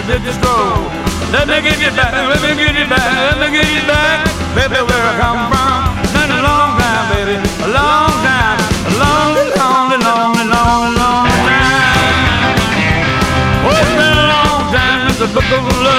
Let me get you back, let me get you back, let me get you back, baby, where I come from. Been a long time, baby, a long time, a long, long, long, long, long time. Oh, it's been a long time since the book of love.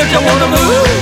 I don't wanna move.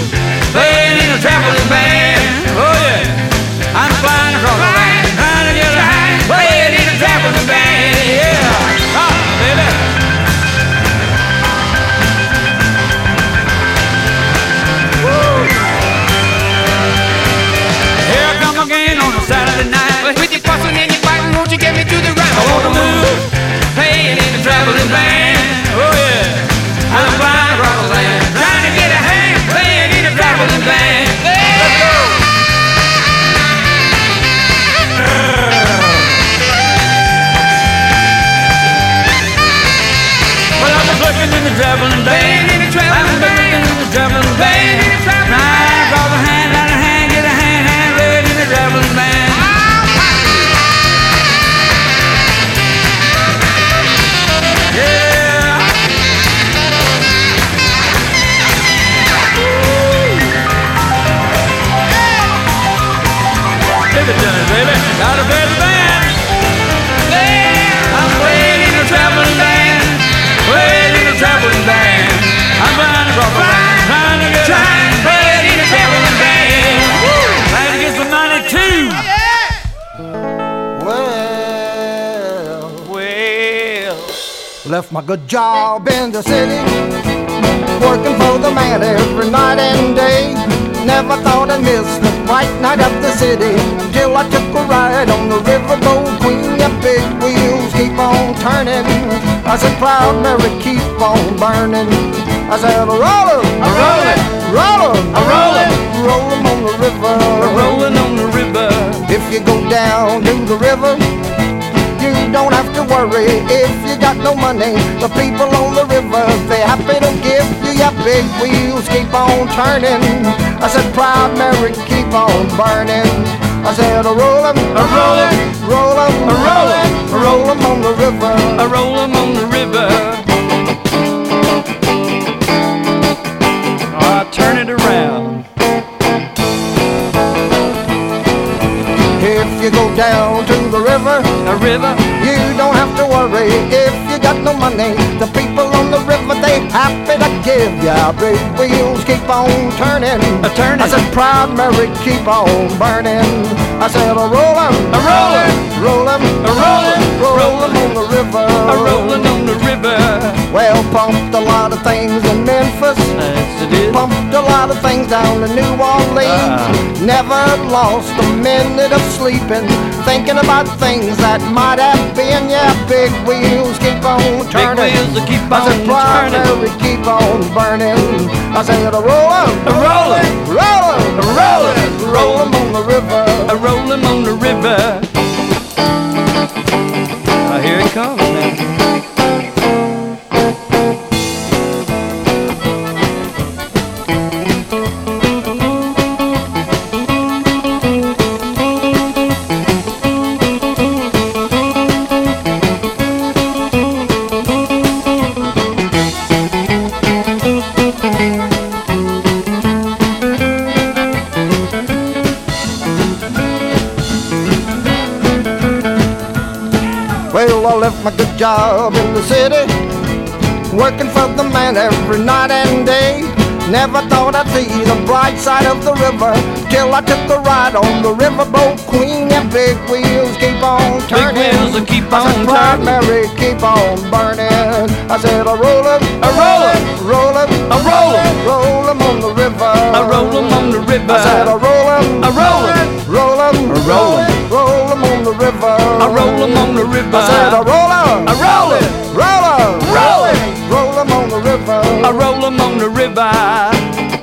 good job in the city. Working for the man every night and day. Never thought I'd miss the bright night of the city. Till I took a ride on the riverboat queen. The big wheels keep on turning. I said, Proud Mary, keep on burning. I said, roll em, a roller, roller, a on the river, rollin' on the river. If you go down to the river, don't have to worry if you got no money. The people on the river, they happy to give you your big wheels keep on turning. I said, proud Mary, keep on burning. I said, a roll 'em, A roll 'em, roll 'em, a roll 'em, roll 'em on the river. I roll 'em on the river. You go down to the river, the river, you don't have to worry if you got no money. The people on the they happy to give ya. Big wheels keep on turning. A turning. I said, proud Mary, keep on burning. I said, a rollin', a rollin', roll 'em, a rollin', roll 'em on the river. a rollin' on the river. Well, pumped a lot of things in Memphis. Yes, it is. Pumped a lot of things down in New Orleans. Ah. Never lost a minute of sleeping, thinking about things that might have been. Yeah, big wheels keep on Big turning. wheels that keep I said, primary turning. keep on burning. I said, a roll 'em, A rollin', roll 'em, a rollin', roll 'em on the river. a rollin' on the river. Ah, here it comes job in the city, working for the man every night and day. Never thought I'd see the bright side of the river till I took a ride on the riverboat queen. And big wheels keep on turning. Big wheels that keep I said, on "Proud turning. Mary, keep on burning. I said, a roll 'em, A rollin', roll 'em, a rollin', roll 'em on the river. a rollin' on the river. I said, a roll 'em, A rollin', roll 'em, A rollin'. Roll 'em on the river. a rollin' on the river. I said, a roll 'em, A rollin', roll 'em, Rollin'. roll 'em on the river. a rollin' on the river.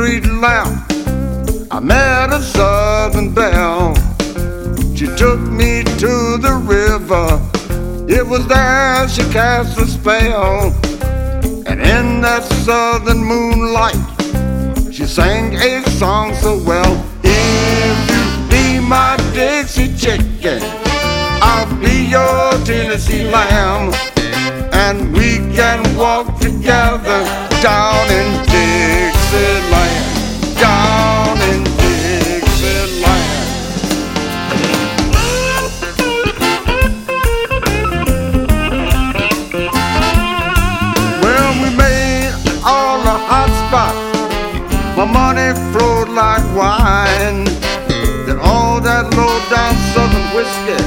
Street lamp, I met a Southern belle. She took me to the river. It was there she cast a spell. And in that southern moonlight, she sang a song so well. If you be my Dixie chicken, I'll be your Tennessee lamb. And we can walk together down in Down in Dixieland. Well, we made all the hot spots. My money flowed like wine. All that low down southern whiskey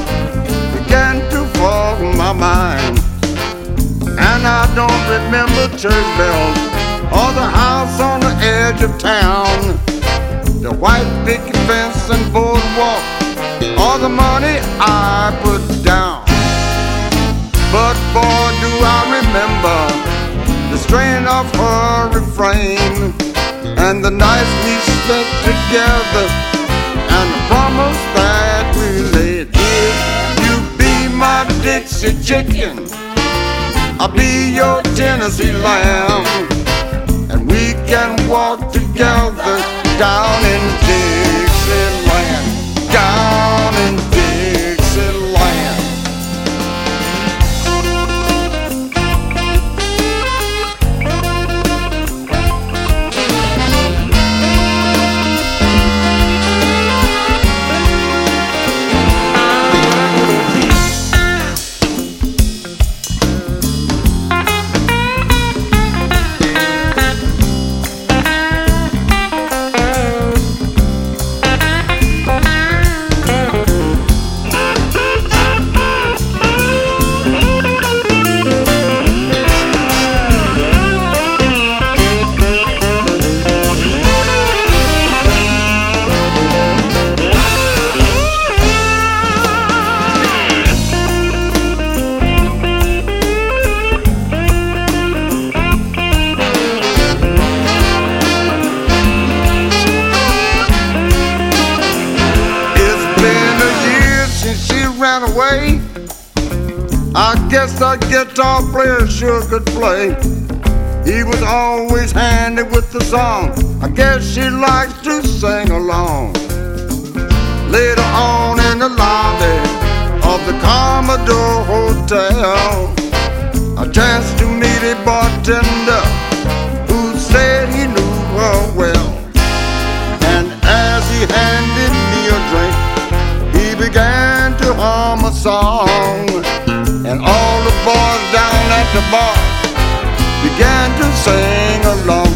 began to in my mind. And I don't remember church bells or the house on edge of town. The white picket fence and boardwalk, all the money I put down. But boy, do I remember the strain of her refrain and the nights we spent together and the promise that we made. If you be my Dixie chicken, I'll be your Tennessee lamb, can walk together down in guess that guitar player sure could play. He was always handy with the song. I guess she likes to sing along. Later on in the lobby of the Commodore Hotel, I chanced to meet a bartender who said he knew her well. And as he handed me a drink, he began to hum a song. The bar began to sing along.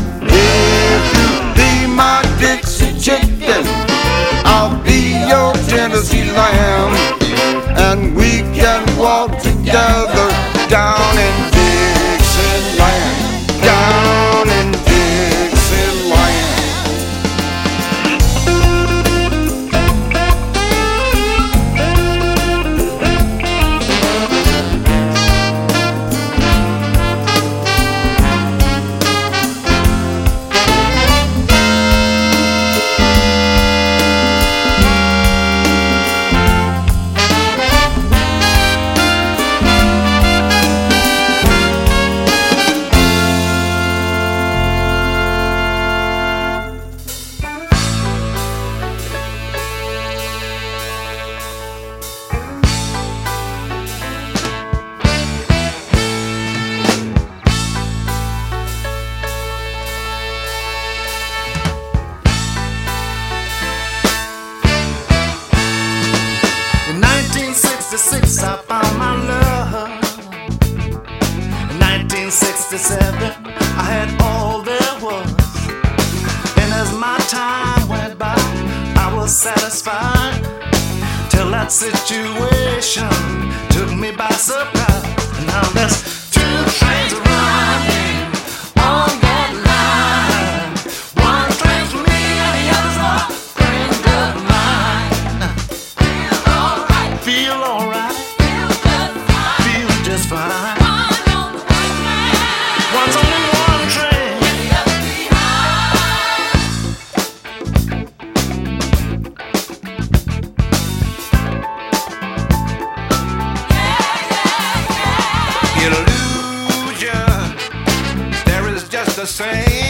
same.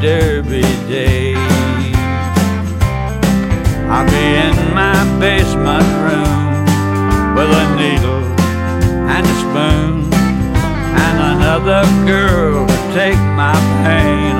derby day. I'll be in my basement room with a needle and a spoon and another girl to take my pain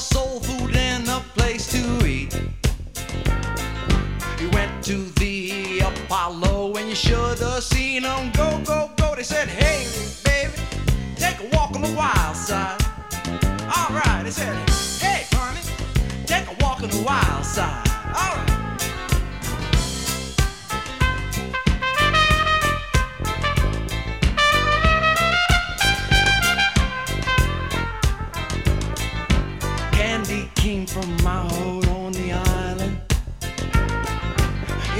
soul food and a place to eat. You went to the Apollo and you should have seen them go, go, go. They said, hey, baby, take a walk on the wild side. All right, they said, hey, honey, take a walk on the wild side. All right. my hold on the island.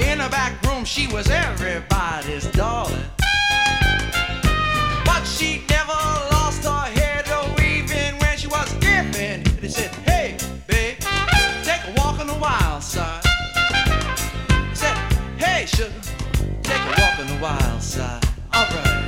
In the back room, she was everybody's darling. But she never lost her head, though, even when she was giving. They said, Hey, babe, take a walk on the wild side. They said, Hey, sugar, take a walk on the wild side. All right.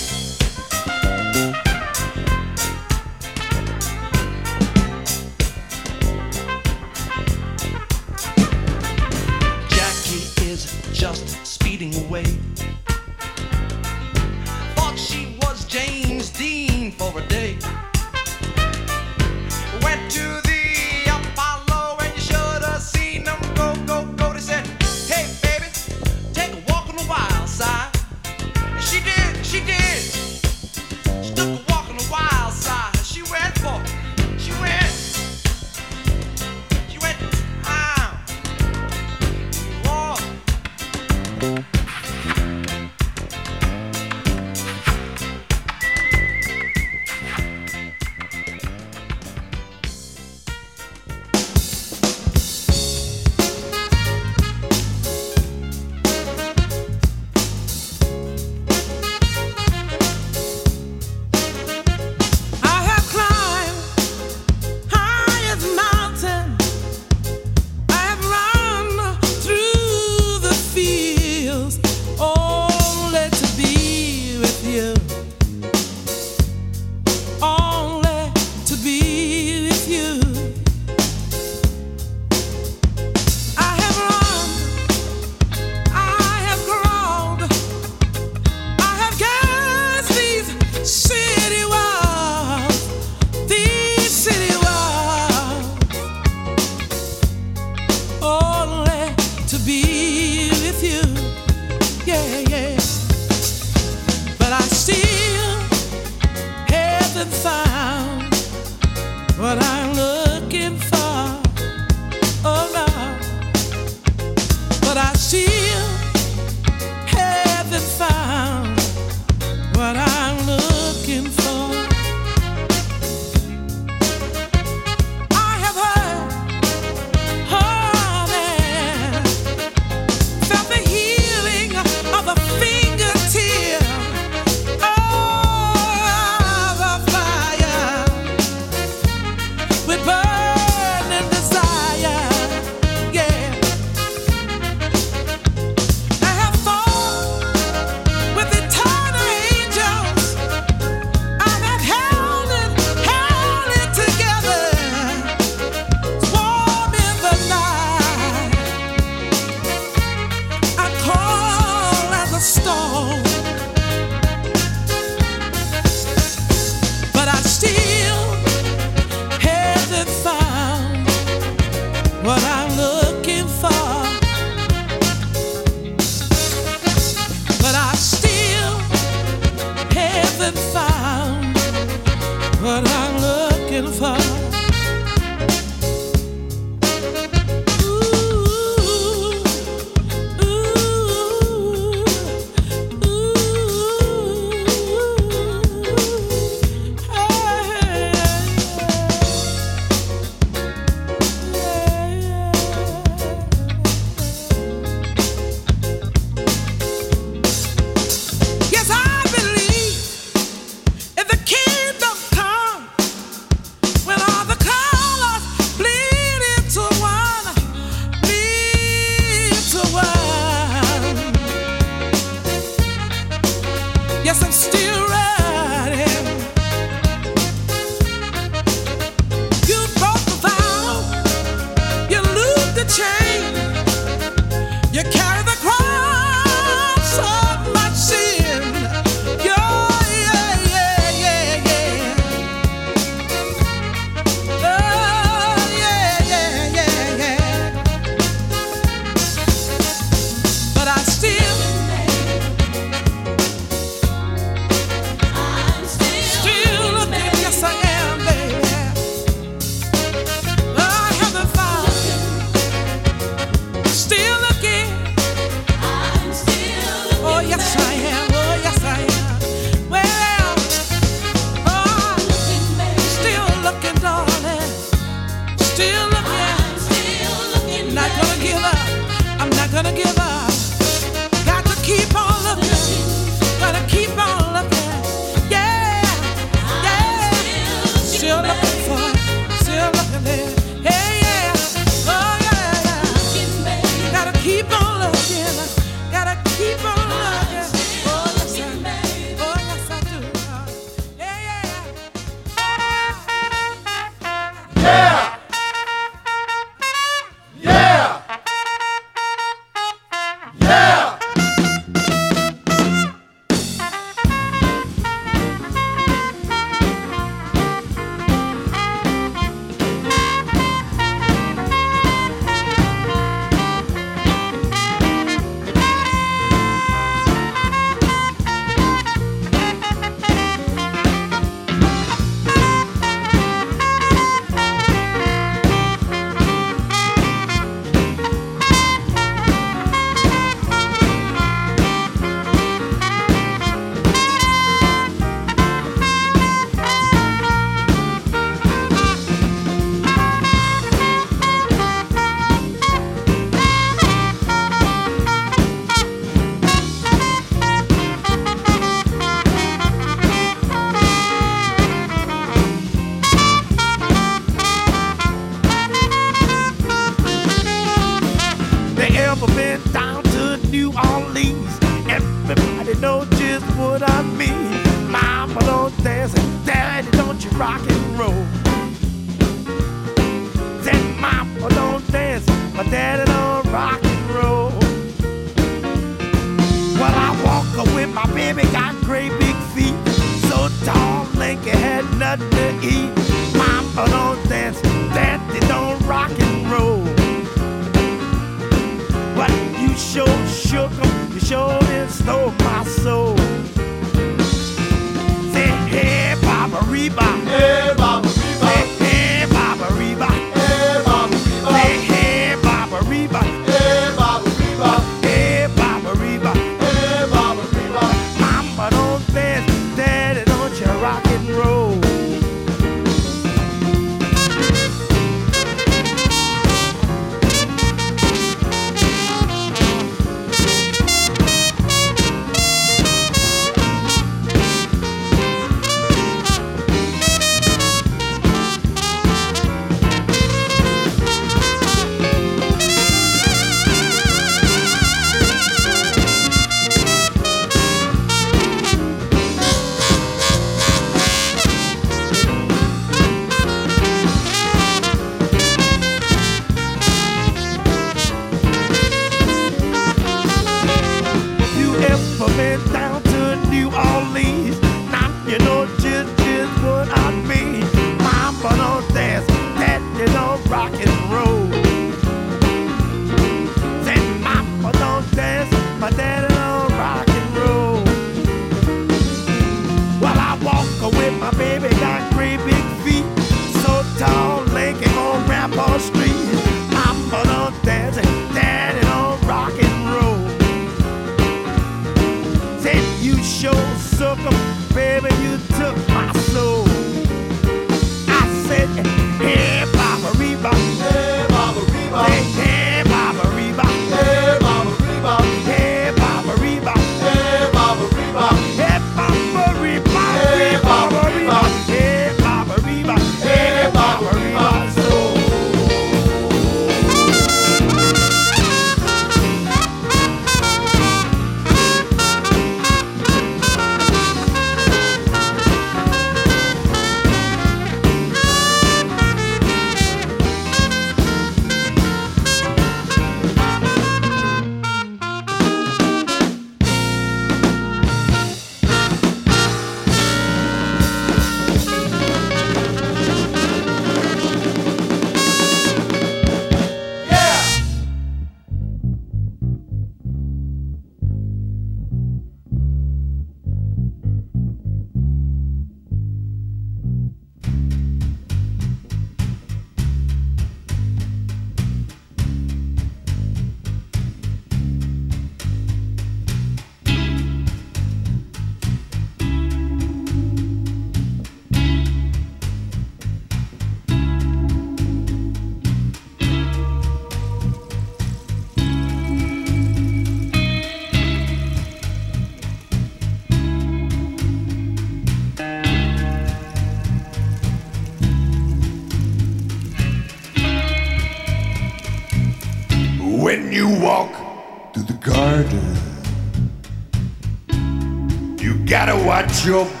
지옥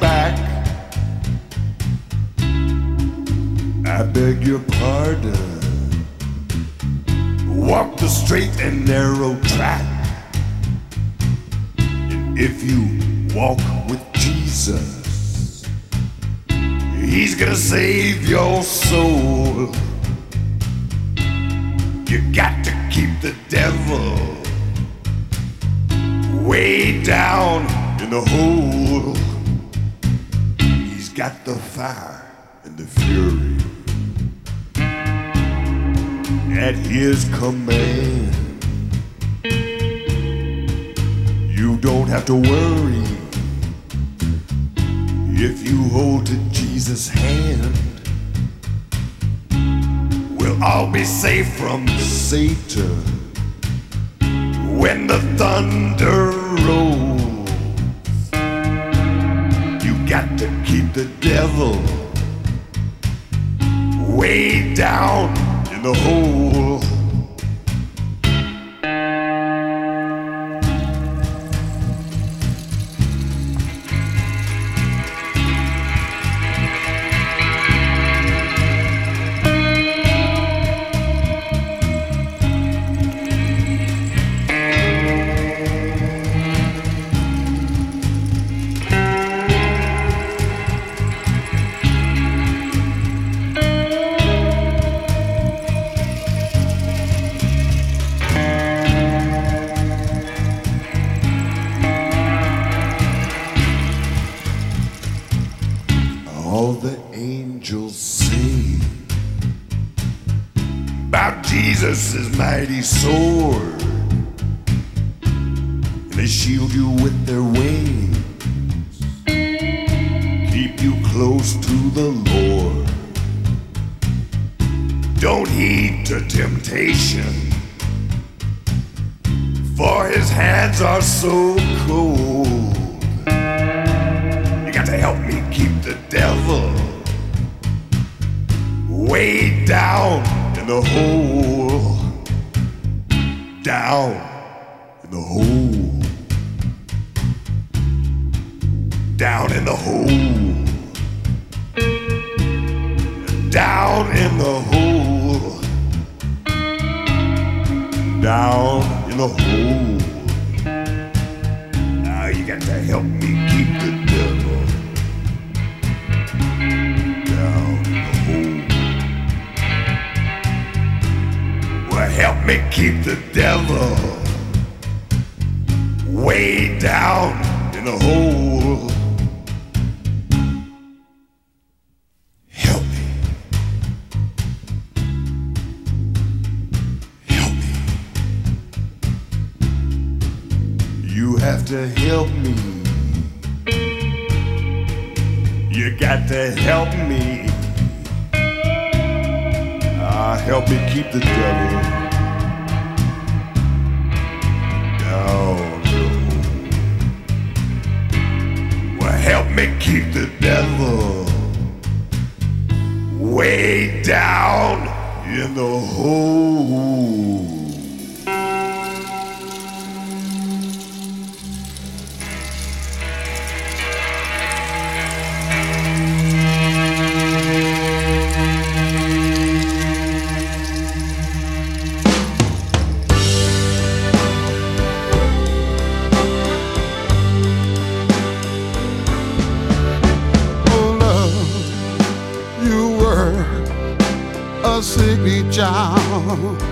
to keep the devil way down in the hole. me keep the devil way down in a hole. Help me. Help me. You have to help me. You got to help me. Ah, help me keep the devil. me keep the devil way down in the hole. down.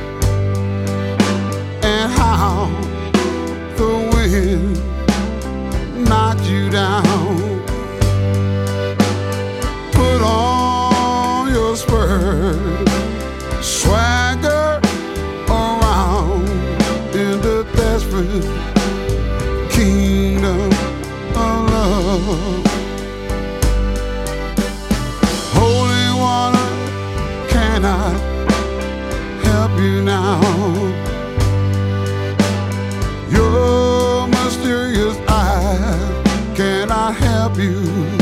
love you.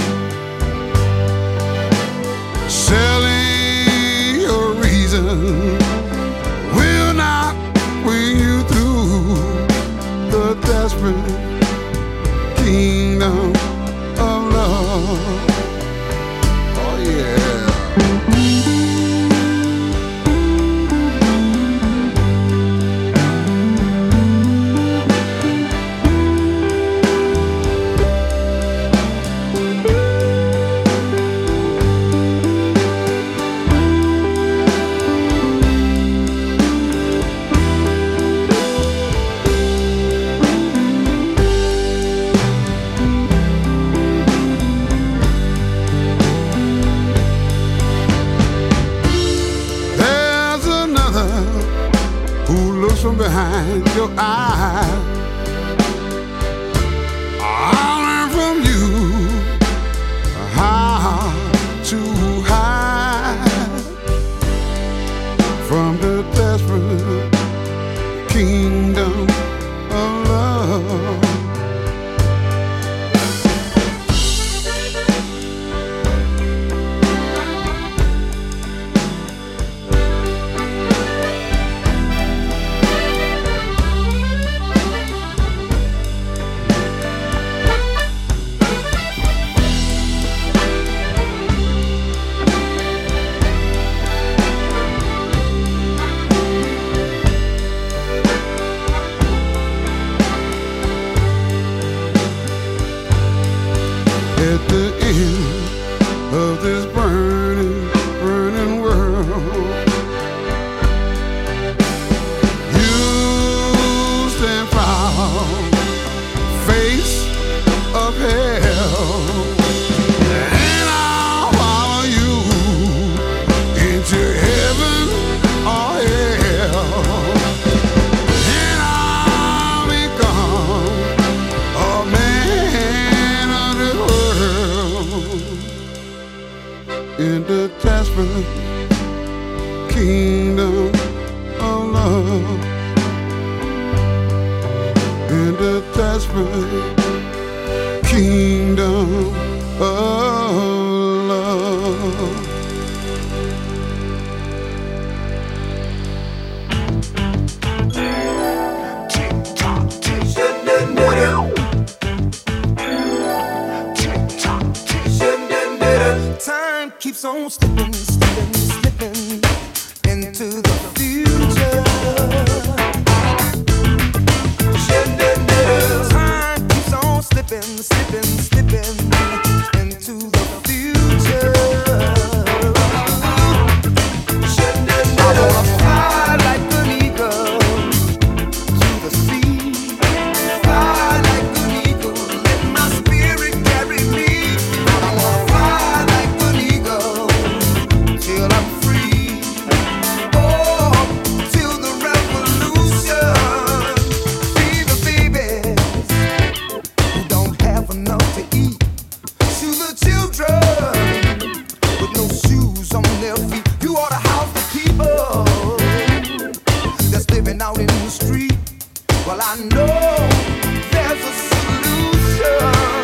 Love this burn. The street. Well, I know there's a solution.